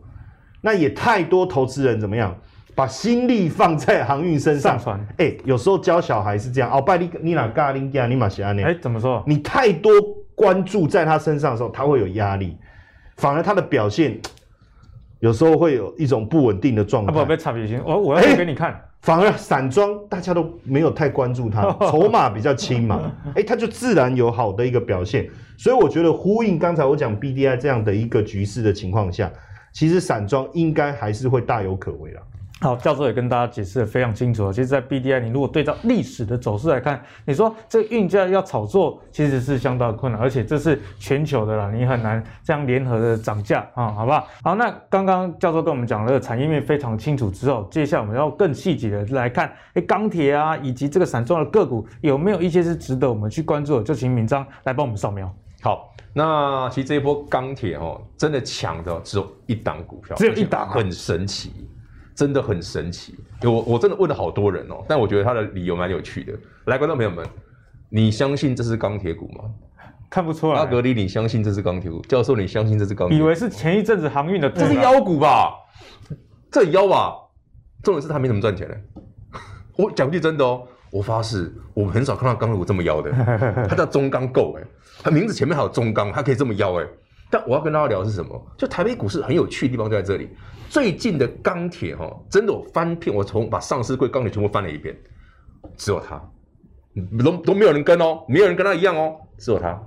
那也太多投资人怎么样，把心力放在航运身上。哎、欸，有时候教小孩是这样，哦，拜你你哪嘎林加你马西安呢？哎，怎么说？你太多关注在他身上的时候，他会有压力，反而他的表现。有时候会有一种不稳定的状态。啊不，被差别行，我我要给你看，反而散装大家都没有太关注它，筹码比较轻嘛，哎，它就自然有好的一个表现。所以我觉得呼应刚才我讲 BDI 这样的一个局势的情况下，其实散装应该还是会大有可为啦。好，教授也跟大家解释得非常清楚。其实，在 BDI，你如果对照历史的走势来看，你说这个运价要炒作，其实是相当困难，而且这是全球的啦，你很难这样联合的涨价啊，好不好？好，那刚刚教授跟我们讲了产业面非常清楚之后，接下来我们要更细节的来看，哎，钢铁啊，以及这个散装的个股有没有一些是值得我们去关注的？就请敏章来帮我们扫描。好，那其实这一波钢铁哦，真的强的只有一档股票，只有一档，很神奇。真的很神奇，我我真的问了好多人哦，但我觉得他的理由蛮有趣的。来，观众朋友们，你相信这是钢铁股吗？看不出来。阿格里，你相信这是钢铁股？教授，你相信这是钢铁股？以为是前一阵子航运的，这是妖股吧？这妖吧？重点是他没怎么赚钱呢。我讲句真的哦，我发誓，我们很少看到钢铁股这么妖的。它叫中钢构哎，它名字前面还有中钢，它可以这么妖哎。但我要跟大家聊的是什么？就台北股市很有趣的地方就在这里。最近的钢铁哈，真的我翻遍，我从把上市柜钢铁全部翻了一遍，只有它，都都没有人跟哦，没有人跟他一样哦，只有它，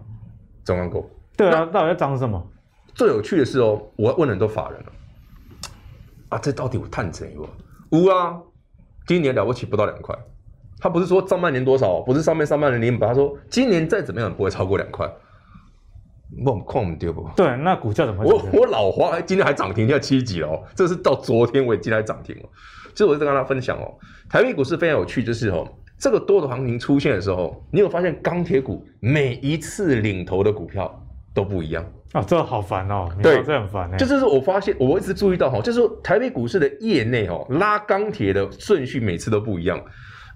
中钢构。对啊，到底在涨什么？最有趣的是哦，我问很多法人了，啊，这到底有探谁不？无啊，今年了不起不到两块，他不是说上半年多少，不是上面上半年零，他说今年再怎么样不会超过两块。我矿唔对不？对，那股价怎么？我我老花今天还涨停，现在七级了哦。这是到昨天为止今天还涨停了。其实我在跟大家分享哦，台北股市非常有趣，就是哦，这个多头行情出现的时候，你有发现钢铁股每一次领头的股票都不一样啊？这个好烦哦。对，这很烦。就就是我发现，我一直注意到哈，就是说台北股市的业内哦，拉钢铁的顺序每次都不一样。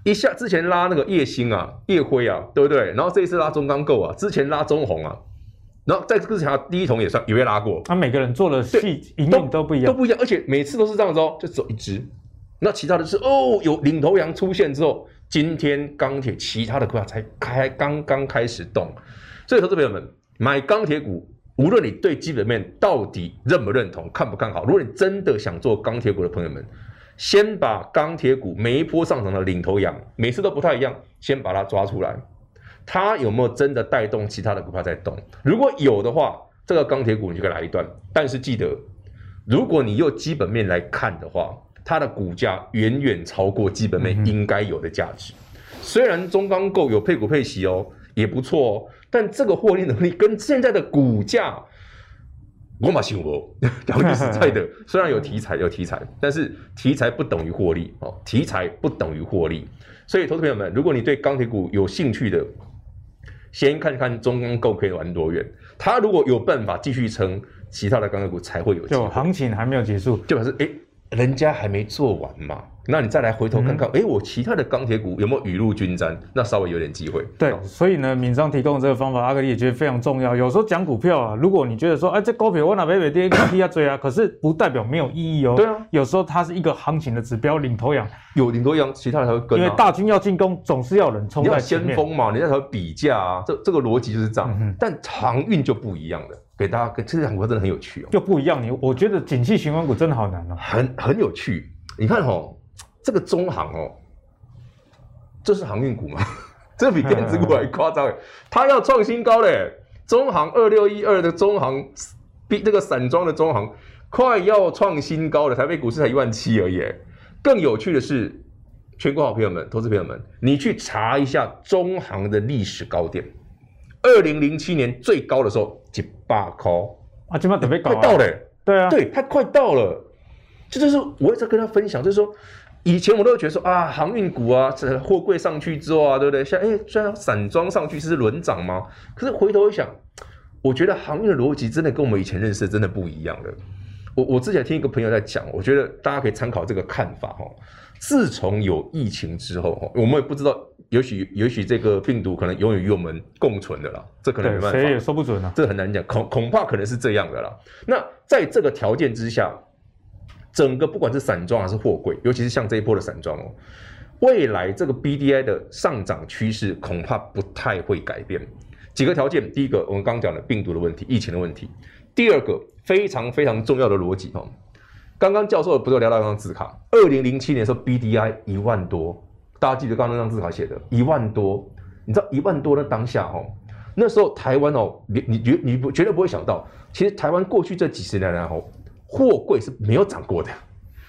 一下之前拉那个叶兴啊、叶辉啊，对不对？然后这一次拉中钢构啊，之前拉中红啊。然后在这个之前，第一桶也算也被拉过。他、啊、每个人做的细营运都不一样，都不一样，而且每次都是这样子哦，就只有一只。那其他的是哦，有领头羊出现之后，今天钢铁其他的股票才开刚刚开始动。所以，投资朋友们买钢铁股，无论你对基本面到底认不认同、看不看好，如果你真的想做钢铁股的朋友们，先把钢铁股每一波上涨的领头羊，每次都不太一样，先把它抓出来。它有没有真的带动其他的股票在动？如果有的话，这个钢铁股你就可以来一段。但是记得，如果你用基本面来看的话，它的股价远远超过基本面应该有的价值。虽然中钢构有配股配息哦，也不错哦，但这个获利能力跟现在的股价，我马信我 讲句实在的，虽然有题材有题材，但是题材不等于获利哦，题材不等于获利。所以，投资朋友们，如果你对钢铁股有兴趣的，先看看中钢构可以玩多远，它如果有办法继续撑，其他的钢铁股才会有。就行情还没有结束，就表示哎，人家还没做完嘛。那你再来回头看看，哎、嗯，我其他的钢铁股有没有雨露均沾？那稍微有点机会。对，所以呢，敏商提供的这个方法，阿格力也觉得非常重要。有时候讲股票啊，如果你觉得说，哎，这高票我哪边没跌，低下追啊，可是不代表没有意义哦。对啊，有时候它是一个行情的指标，领头羊有领头羊，其他的才会跟、啊。因为大军要进攻，总是要人冲在前面。先锋嘛，人家才会比价啊，这这个逻辑就是这样。嗯、但航运就不一样了，给大家，这两股真的很有趣哦。就不一样，你我觉得景气循环股真的好难哦。很很有趣，你看哦。这个中航哦，这是航运股吗？这比电子股还夸张哎！它要创新高嘞！中航二六一二的中航，比这个散装的中航快要创新高了。台北股市才一万七而已。更有趣的是，全国好朋友们、投资朋友们，你去查一下中航的历史高点，二零零七年最高的时候一百块啊，这么特别高，快到了。对啊，对，它快到了。这就是我也在跟他分享，就是说。以前我都会觉得说啊，航运股啊，这货柜上去之后啊，对不对？像哎，虽然散装上去是轮涨吗？可是回头一想，我觉得航运的逻辑真的跟我们以前认识的真的不一样了。我我之前听一个朋友在讲，我觉得大家可以参考这个看法哈。自从有疫情之后，我们也不知道，也许也许这个病毒可能永远与我们共存的啦，这可能没办法，谁也说不准啊，这很难讲，恐恐怕可能是这样的啦。那在这个条件之下。整个不管是散装还是货柜，尤其是像这一波的散装哦，未来这个 BDI 的上涨趋势恐怕不太会改变。几个条件，第一个我们刚刚讲的病毒的问题、疫情的问题；第二个非常非常重要的逻辑哈，刚刚教授不是聊到那张字卡？二零零七年的时候，BDI 一万多，大家记得刚刚那张字卡写的，一万多。你知道一万多的当下哦，那时候台湾哦，你你绝你不绝对不会想到，其实台湾过去这几十年来哦，货柜是没有涨过的，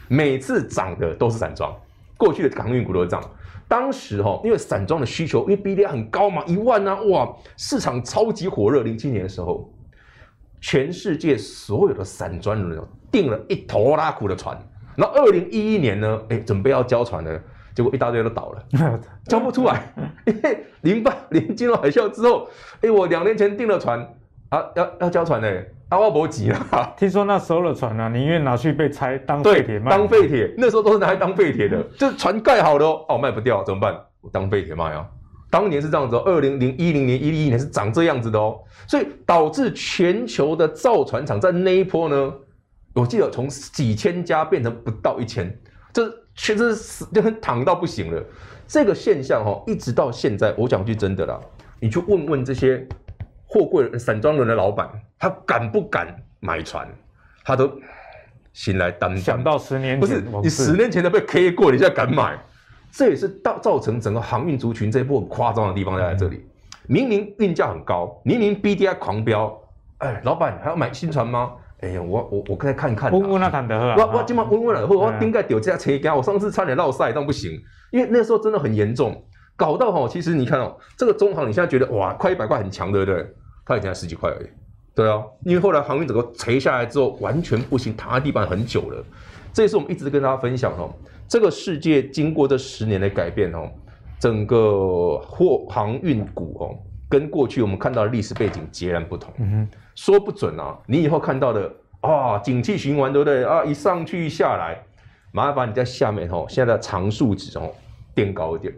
每次涨的都是散装，过去的港运股都是涨。当时哈，因为散装的需求，因为 BDI 很高嘛，一万啊，哇，市场超级火热。零七年的时候，全世界所有的散装人订了一头拉苦的船，然后二零一一年呢，哎，准备要交船了，结果一大堆都倒了，交不出来。因为零八年金融海啸之后，哎，我两年前订了船啊，要要交船嘞。阿瓦伯急了，听说那时候的船啊，宁愿拿去被拆当废铁卖，当废铁，那时候都是拿来当废铁的，就船盖好了哦，哦卖不掉怎么办？我当废铁卖啊！当年是这样子哦，二零零一零年、一一年是长这样子的哦，所以导致全球的造船厂在那一波呢，我记得从几千家变成不到一千，这确实是就很 躺到不行了。这个现象哈，一直到现在，我讲句真的啦，你去问问这些。货柜散装轮的老板，他敢不敢买船？他都心来担。想到十年前，不是你十年前都被 K 过，你现在敢买？这也是造造成整个航运族群这一波很夸张的地方在这里。嗯、明明运价很高，明明 BDI 狂飙，哎，老板还要买新船吗？哎呀，我我我再看看。问问那谈得喝。我我今晚问问了，我顶盖丢这架车给我上次差点落赛，但不行，因为那时候真的很严重，搞到哈，其实你看哦，这个中航你现在觉得哇，快一百块很强，对不对？它以前才十几块而已，对啊，因为后来航运整个垂下来之后，完全不行，躺在地板很久了。这也是我们一直跟大家分享哦，这个世界经过这十年的改变哦，整个货航运股哦，跟过去我们看到的历史背景截然不同。嗯哼，说不准啊，你以后看到的啊，景气循环对不对啊？一上去一下来，麻烦你在下面哦，现在长数值哦垫高一点。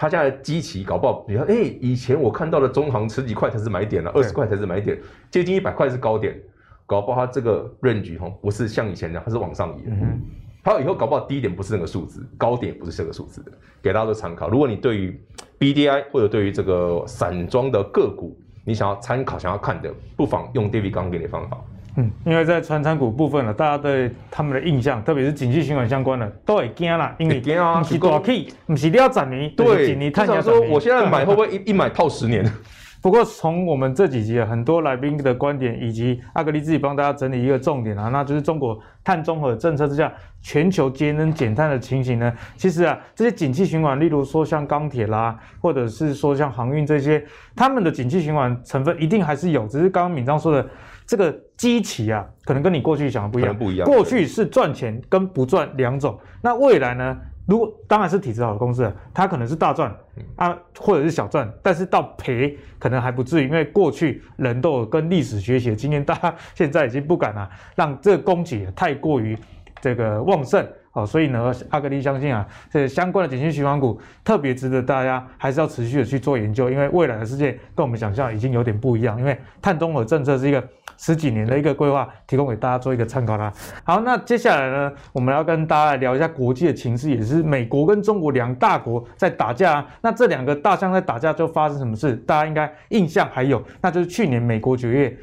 他家的基期搞不好，你看，哎，以前我看到的中行十几块才是买点了，二十块才是买点，接近一百块是高点，搞不好它这个 range 哈，不是像以前那样，它是往上移的。嗯，它以后搞不好低点不是那个数字，高点不是这个数字的，给大家做参考。如果你对于 BDI 或者对于这个散装的个股，你想要参考、想要看的，不妨用 David 刚给你的方法。嗯，因为在传产股部分呢，大家对他们的印象，特别是景气循环相关的，都会惊啦，因为惊啊，是大 K，不是你要涨你，对，你他想说，我现在买会不会一一买套十年？不过从我们这几集很多来宾的观点，以及阿格力自己帮大家整理一个重点啊，那就是中国碳中和政策之下，全球节能减碳的情形呢，其实啊，这些景气循环，例如说像钢铁啦，或者是说像航运这些，他们的景气循环成分一定还是有，只是刚刚敏章说的。这个基期啊，可能跟你过去想的不一样。不一样。过去是赚钱跟不赚两种，那未来呢？如果当然是体质好的公司，它可能是大赚啊，或者是小赚，但是到赔可能还不至于，因为过去人都有跟历史学习的经验，大家现在已经不敢啊，让这个供给太过于这个旺盛。好，所以呢，阿格力相信啊，这相关的景气循环股特别值得大家还是要持续的去做研究，因为未来的世界跟我们想象已经有点不一样。因为碳中和政策是一个十几年的一个规划，提供给大家做一个参考啦。好，那接下来呢，我们要跟大家来聊一下国际的情势，也是美国跟中国两大国在打架啊。那这两个大象在打架就发生什么事？大家应该印象还有，那就是去年美国九月。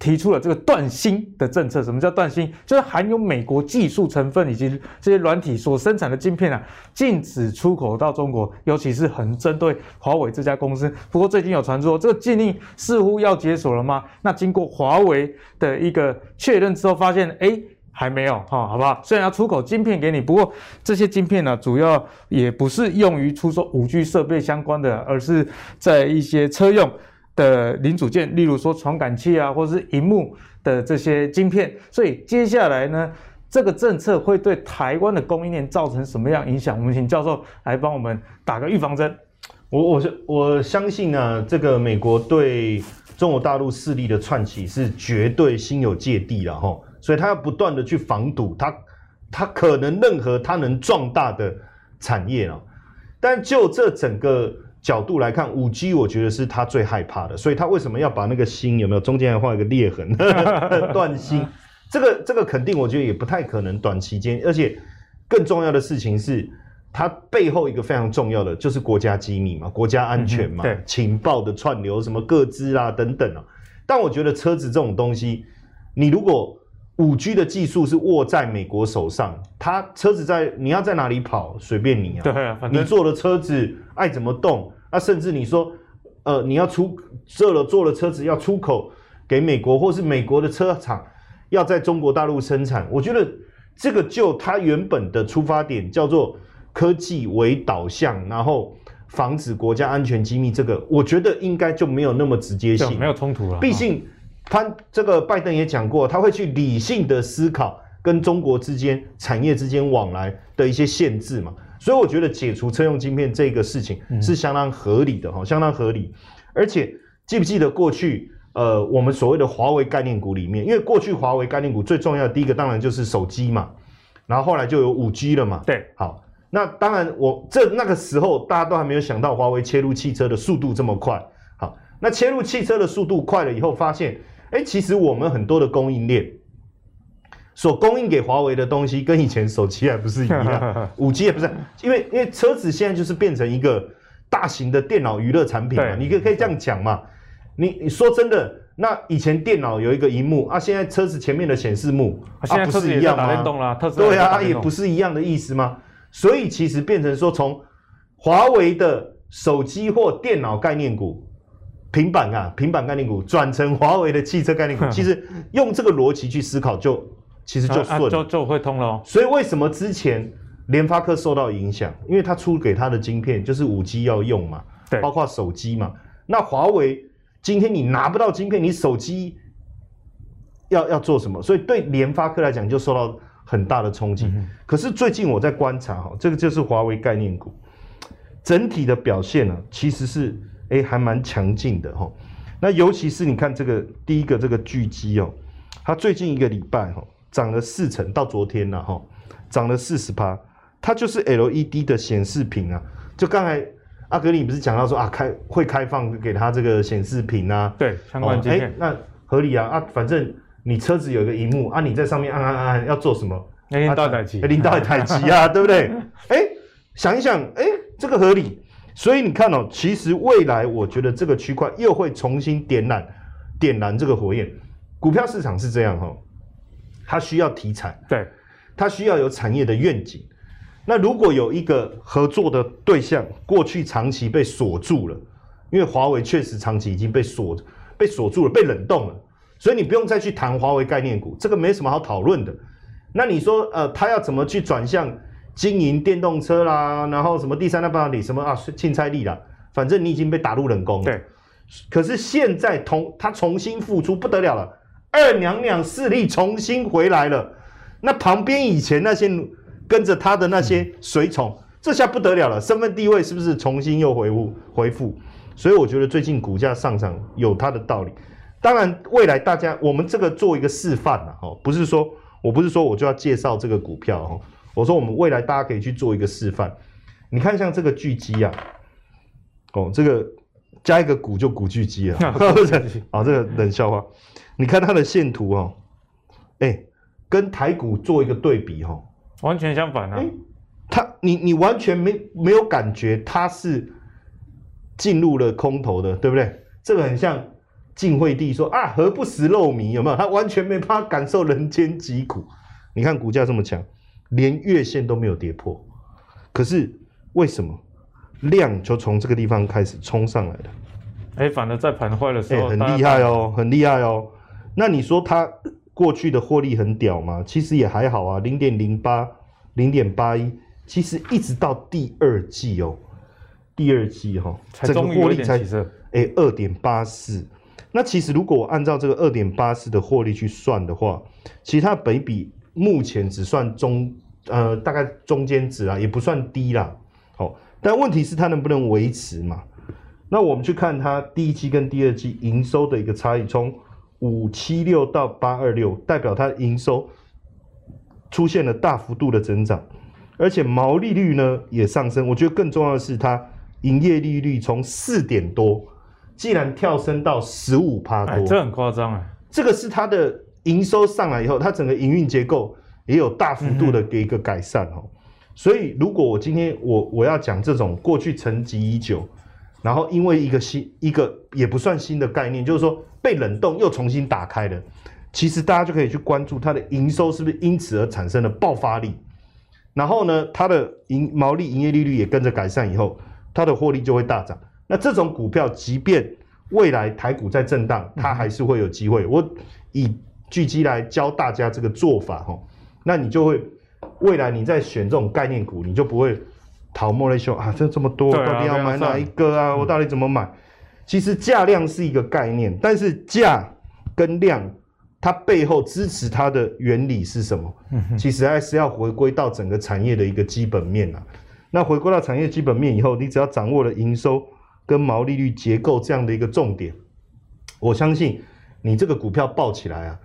提出了这个断芯的政策。什么叫断芯？就是含有美国技术成分以及这些软体所生产的晶片啊，禁止出口到中国，尤其是很针对华为这家公司。不过最近有传说，这个禁令似乎要解锁了吗？那经过华为的一个确认之后，发现哎，还没有哈，好不好？虽然要出口晶片给你，不过这些晶片呢，主要也不是用于出售五 G 设备相关的，而是在一些车用。的零组件，例如说传感器啊，或者是荧幕的这些晶片，所以接下来呢，这个政策会对台湾的供应链造成什么样影响？我们请教授来帮我们打个预防针。我我是我相信呢，这个美国对中国大陆势力的串起是绝对心有芥蒂了哈，所以他要不断的去防堵他，他可能任何他能壮大的产业啊，但就这整个。角度来看，五 G 我觉得是他最害怕的，所以他为什么要把那个心有没有中间还画一个裂痕 断心？这个这个肯定我觉得也不太可能短期间，而且更重要的事情是，它背后一个非常重要的就是国家机密嘛，国家安全嘛，嗯、情报的串流什么各资啊等等啊。但我觉得车子这种东西，你如果五 G 的技术是握在美国手上，它车子在你要在哪里跑随便你啊，对啊，你坐的车子爱怎么动，啊，甚至你说，呃，你要出这了坐了车子要出口给美国，或是美国的车厂要在中国大陆生产，我觉得这个就它原本的出发点叫做科技为导向，然后防止国家安全机密，这个我觉得应该就没有那么直接性，没有冲突了，毕竟。他这个拜登也讲过，他会去理性的思考跟中国之间产业之间往来的一些限制嘛，所以我觉得解除车用晶片这个事情是相当合理的哈，相当合理。而且记不记得过去呃我们所谓的华为概念股里面，因为过去华为概念股最重要的第一个当然就是手机嘛，然后后来就有五 G 了嘛，对，好，那当然我这那个时候大家都还没有想到华为切入汽车的速度这么快，好，那切入汽车的速度快了以后发现。哎，其实我们很多的供应链所供应给华为的东西，跟以前手机还不是一样，五 G 也不是，因为因为车子现在就是变成一个大型的电脑娱乐产品嘛，你可以可以这样讲嘛。你你说真的，那以前电脑有一个荧幕啊，现在车子前面的显示幕啊，不是一样吗？对啊，也不是一样的意思吗？所以其实变成说，从华为的手机或电脑概念股。平板啊，平板概念股转成华为的汽车概念股，其实用这个逻辑去思考就，就其实就顺、啊啊，就就会通了。所以为什么之前联发科受到影响？因为它出给它的晶片就是五 G 要用嘛，对，包括手机嘛。那华为今天你拿不到晶片，你手机要要做什么？所以对联发科来讲就受到很大的冲击。嗯、可是最近我在观察哈，这个就是华为概念股整体的表现呢，其实是。哎，还蛮强劲的哈。那尤其是你看这个第一个这个巨基哦，它最近一个礼拜哈涨了四成，到昨天了哈涨了四十趴。它就是 LED 的显示屏啊。就刚才阿格里不是讲到说啊，开会开放给它这个显示屏啊？对，相关晶片。哎，那合理啊啊，反正你车子有一个荧幕啊，你在上面按按按按要做什么？领导台机，领导台机啊，对不对？哎，想一想，哎，这个合理。所以你看哦，其实未来我觉得这个区块又会重新点燃、点燃这个火焰。股票市场是这样哈，它需要题材，对，它需要有产业的愿景。那如果有一个合作的对象，过去长期被锁住了，因为华为确实长期已经被锁、被锁住了、被冷冻了，所以你不用再去谈华为概念股，这个没什么好讨论的。那你说呃，他要怎么去转向？经营电动车啦，然后什么第三代半导体什么啊，清差力啦，反正你已经被打入冷宫了。对，可是现在同他重新复出不得了了，二娘娘势力重新回来了。那旁边以前那些跟着他的那些随从，嗯、这下不得了了，身份地位是不是重新又回复回复？所以我觉得最近股价上涨有它的道理。当然，未来大家我们这个做一个示范了哦，不是说我不是说我就要介绍这个股票哦。我说，我们未来大家可以去做一个示范。你看，像这个巨基啊，哦，这个加一个股就股巨基了，啊，哦，这个冷笑话。你看它的线图哦，哎，跟台股做一个对比哦，完全相反啊。它，你你完全没没有感觉它是进入了空头的，对不对？这个很像晋惠帝说啊，何不食肉糜？有没有？他完全没办法感受人间疾苦。你看股价这么强。连月线都没有跌破，可是为什么量就从这个地方开始冲上来了？哎，反而在盘坏的时候，很厉害哦，很厉害哦。那你说它过去的获利很屌吗？其实也还好啊，零点零八、零点八一，其实一直到第二季哦，第二季哈、哦，整个获利才哎二点八四。那其实如果我按照这个二点八四的获利去算的话，其实它本比。目前只算中，呃，大概中间值啦，也不算低啦。好，但问题是它能不能维持嘛？那我们去看它第一季跟第二季营收的一个差异，从五七六到八二六，代表它营收出现了大幅度的增长，而且毛利率呢也上升。我觉得更重要的是，它营业利率从四点多，竟然跳升到十五趴多，这很夸张啊。这个是它的。营收上来以后，它整个营运结构也有大幅度的给一个改善哦。所以，如果我今天我我要讲这种过去沉积已久，然后因为一个新一个也不算新的概念，就是说被冷冻又重新打开了，其实大家就可以去关注它的营收是不是因此而产生了爆发力，然后呢，它的营毛利、营业利率也跟着改善以后，它的获利就会大涨。那这种股票，即便未来台股在震荡，它还是会有机会。我以巨基来教大家这个做法哈，那你就会未来你在选这种概念股，你就不会逃莫雷修啊，这这么多，到底要买哪一个啊？我到底怎么买？其实价量是一个概念，但是价跟量，它背后支持它的原理是什么？其实还是要回归到整个产业的一个基本面啊。那回归到产业基本面以后，你只要掌握了营收跟毛利率结构这样的一个重点，我相信你这个股票爆起来啊。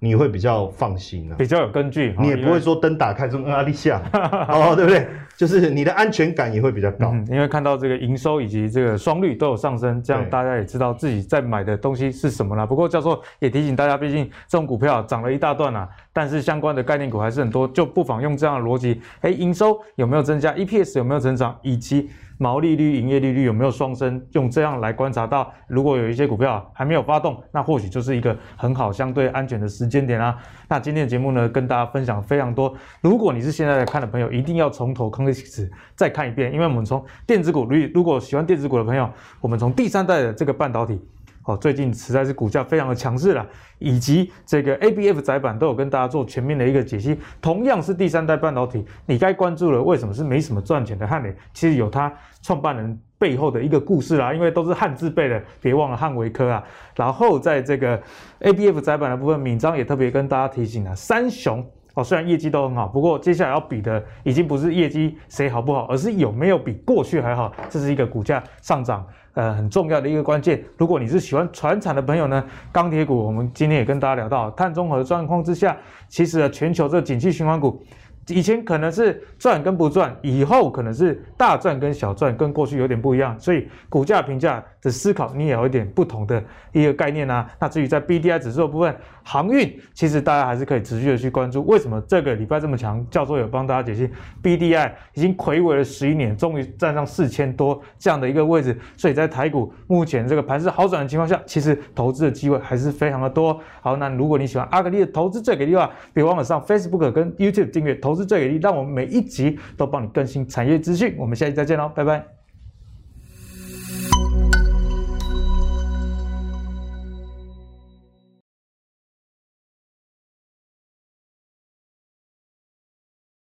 你会比较放心啊，比较有根据，你也不会说灯打开说阿里下。哦，对不对？就是你的安全感也会比较高，嗯，因为看到这个营收以及这个双率都有上升，这样大家也知道自己在买的东西是什么了。不过教授也提醒大家，毕竟这种股票涨了一大段啊，但是相关的概念股还是很多，就不妨用这样的逻辑，哎，营收有没有增加，EPS 有没有增长，以及毛利率、营业利率有没有双升？用这样来观察到，如果有一些股票还没有发动，那或许就是一个很好、相对安全的时间点啊。那今天的节目呢，跟大家分享非常多。如果你是现在在看的朋友，一定要从头看开始再看一遍，因为我们从电子股，如如果喜欢电子股的朋友，我们从第三代的这个半导体。哦，最近实在是股价非常的强势了，以及这个 ABF 载板都有跟大家做全面的一个解析。同样是第三代半导体，你该关注了，为什么是没什么赚钱的汉磊？其实有它创办人背后的一个故事啦，因为都是汉字辈的，别忘了汉维科啊。然后在这个 ABF 载板的部分，敏章也特别跟大家提醒了，三雄哦，虽然业绩都很好，不过接下来要比的已经不是业绩谁好不好，而是有没有比过去还好，这是一个股价上涨。呃，很重要的一个关键。如果你是喜欢传产的朋友呢，钢铁股，我们今天也跟大家聊到，碳中和的状况之下，其实全球这个景气循环股。以前可能是赚跟不赚，以后可能是大赚跟小赚，跟过去有点不一样。所以股价评价的思考，你也有一点不同的一个概念啊。那至于在 BDI 指数的部分，航运其实大家还是可以持续的去关注。为什么这个礼拜这么强？教授有帮大家解析，BDI 已经魁违了十一年，终于站上四千多这样的一个位置。所以在台股目前这个盘势好转的情况下，其实投资的机会还是非常的多。好，那如果你喜欢阿格力的投资最给力的话，别忘了上 Facebook 跟 YouTube 订阅投。是最给力，让我们每一集都帮你更新产业资讯。我们下期再见喽，拜拜。